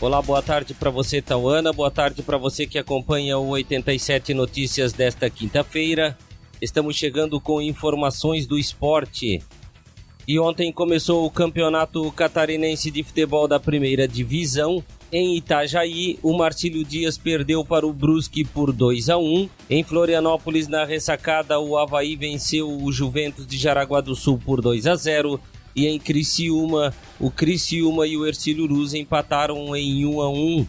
Olá, boa tarde para você, Tauana. Boa tarde para você que acompanha o 87 Notícias desta quinta-feira. Estamos chegando com informações do esporte. E ontem começou o Campeonato Catarinense de Futebol da Primeira Divisão. Em Itajaí, o Marcílio Dias perdeu para o Brusque por 2 a 1. Em Florianópolis, na ressacada, o Havaí venceu o Juventus de Jaraguá do Sul por 2 a 0. E em Criciúma, o Criciúma e o Ercílio Luz empataram em 1 a 1.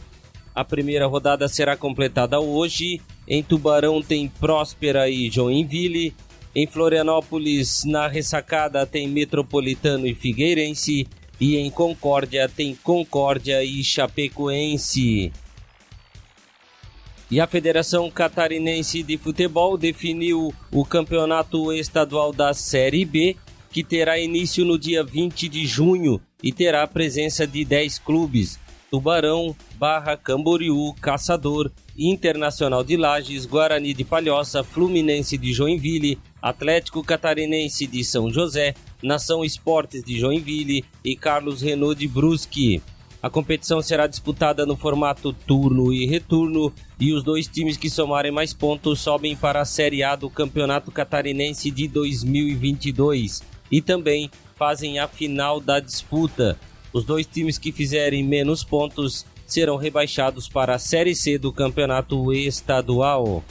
A primeira rodada será completada hoje. Em Tubarão tem Próspera e Joinville. Em Florianópolis, na ressacada, tem Metropolitano e Figueirense. E em Concórdia tem Concórdia e Chapecoense. E a Federação Catarinense de Futebol definiu o campeonato estadual da Série B que terá início no dia 20 de junho e terá a presença de 10 clubes: Tubarão, Barra, Camboriú, Caçador, Internacional de Lages, Guarani de Palhoça, Fluminense de Joinville, Atlético Catarinense de São José, Nação Esportes de Joinville e Carlos Renault de Brusque. A competição será disputada no formato turno e retorno e os dois times que somarem mais pontos sobem para a Série A do Campeonato Catarinense de 2022 e também fazem a final da disputa. Os dois times que fizerem menos pontos serão rebaixados para a Série C do campeonato estadual.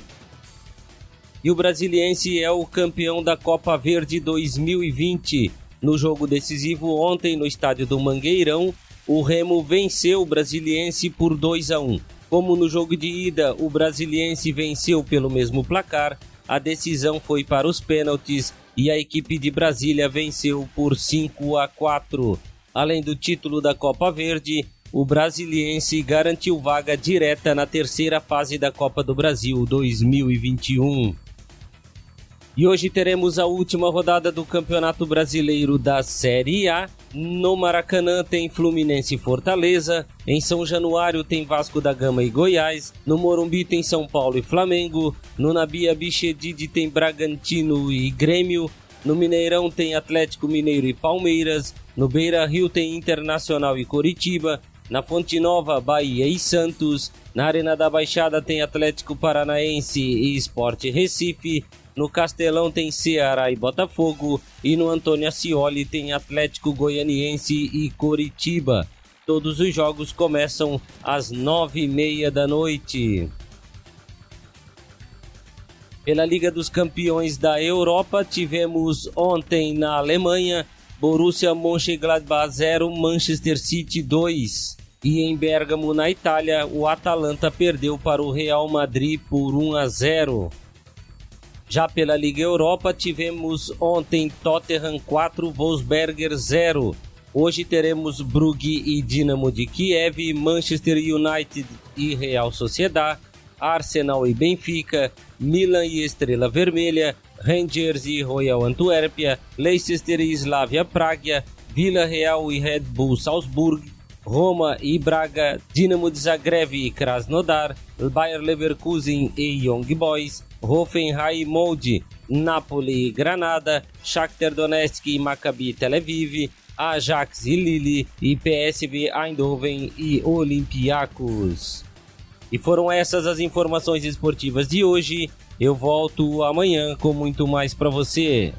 E o Brasiliense é o campeão da Copa Verde 2020. No jogo decisivo ontem no estádio do Mangueirão, o Remo venceu o Brasiliense por 2 a 1. Como no jogo de ida o Brasiliense venceu pelo mesmo placar, a decisão foi para os pênaltis e a equipe de Brasília venceu por 5 a 4. Além do título da Copa Verde, o brasiliense garantiu vaga direta na terceira fase da Copa do Brasil 2021. E hoje teremos a última rodada do Campeonato Brasileiro da Série A. No Maracanã tem Fluminense e Fortaleza. Em São Januário tem Vasco da Gama e Goiás. No Morumbi tem São Paulo e Flamengo. No Nabia Bichedid tem Bragantino e Grêmio. No Mineirão tem Atlético Mineiro e Palmeiras. No Beira Rio tem Internacional e Coritiba. Na Fonte Nova, Bahia e Santos. Na Arena da Baixada tem Atlético Paranaense e Esporte Recife. No Castelão tem Ceará e Botafogo. E no Antônio Ascioli tem Atlético Goianiense e Coritiba. Todos os jogos começam às nove e meia da noite. Pela Liga dos Campeões da Europa, tivemos ontem na Alemanha Borussia Mönchengladbach 0, Manchester City 2. E em Bergamo, na Itália, o Atalanta perdeu para o Real Madrid por 1 a 0. Já pela Liga Europa, tivemos ontem Tottenham 4, Wolfsberger 0. Hoje teremos Brugge e Dinamo de Kiev, Manchester United e Real Sociedad, Arsenal e Benfica, Milan e Estrela Vermelha, Rangers e Royal Antuérpia, Leicester e Slavia Praga, Vila Real e Red Bull Salzburg, Roma e Braga, Dinamo de Zagreb e Krasnodar, Bayer Leverkusen e Young Boys, Hoffenheim Molde, Napoli e Granada, Shakhtar Donetsk e Maccabi Tel Aviv, Ajax e Lille e PSV Eindhoven e Olympiacos. E foram essas as informações esportivas de hoje. Eu volto amanhã com muito mais para você.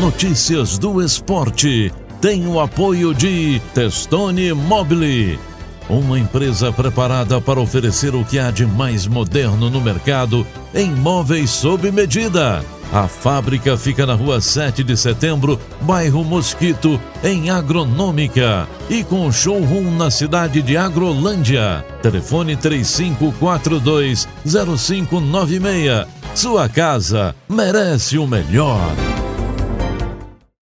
Notícias do esporte tem o apoio de Testone Mobile uma empresa preparada para oferecer o que há de mais moderno no mercado em móveis sob medida. A fábrica fica na rua 7 de setembro, bairro Mosquito, em Agronômica. E com showroom na cidade de Agrolândia. Telefone 3542-0596. Sua casa merece o melhor.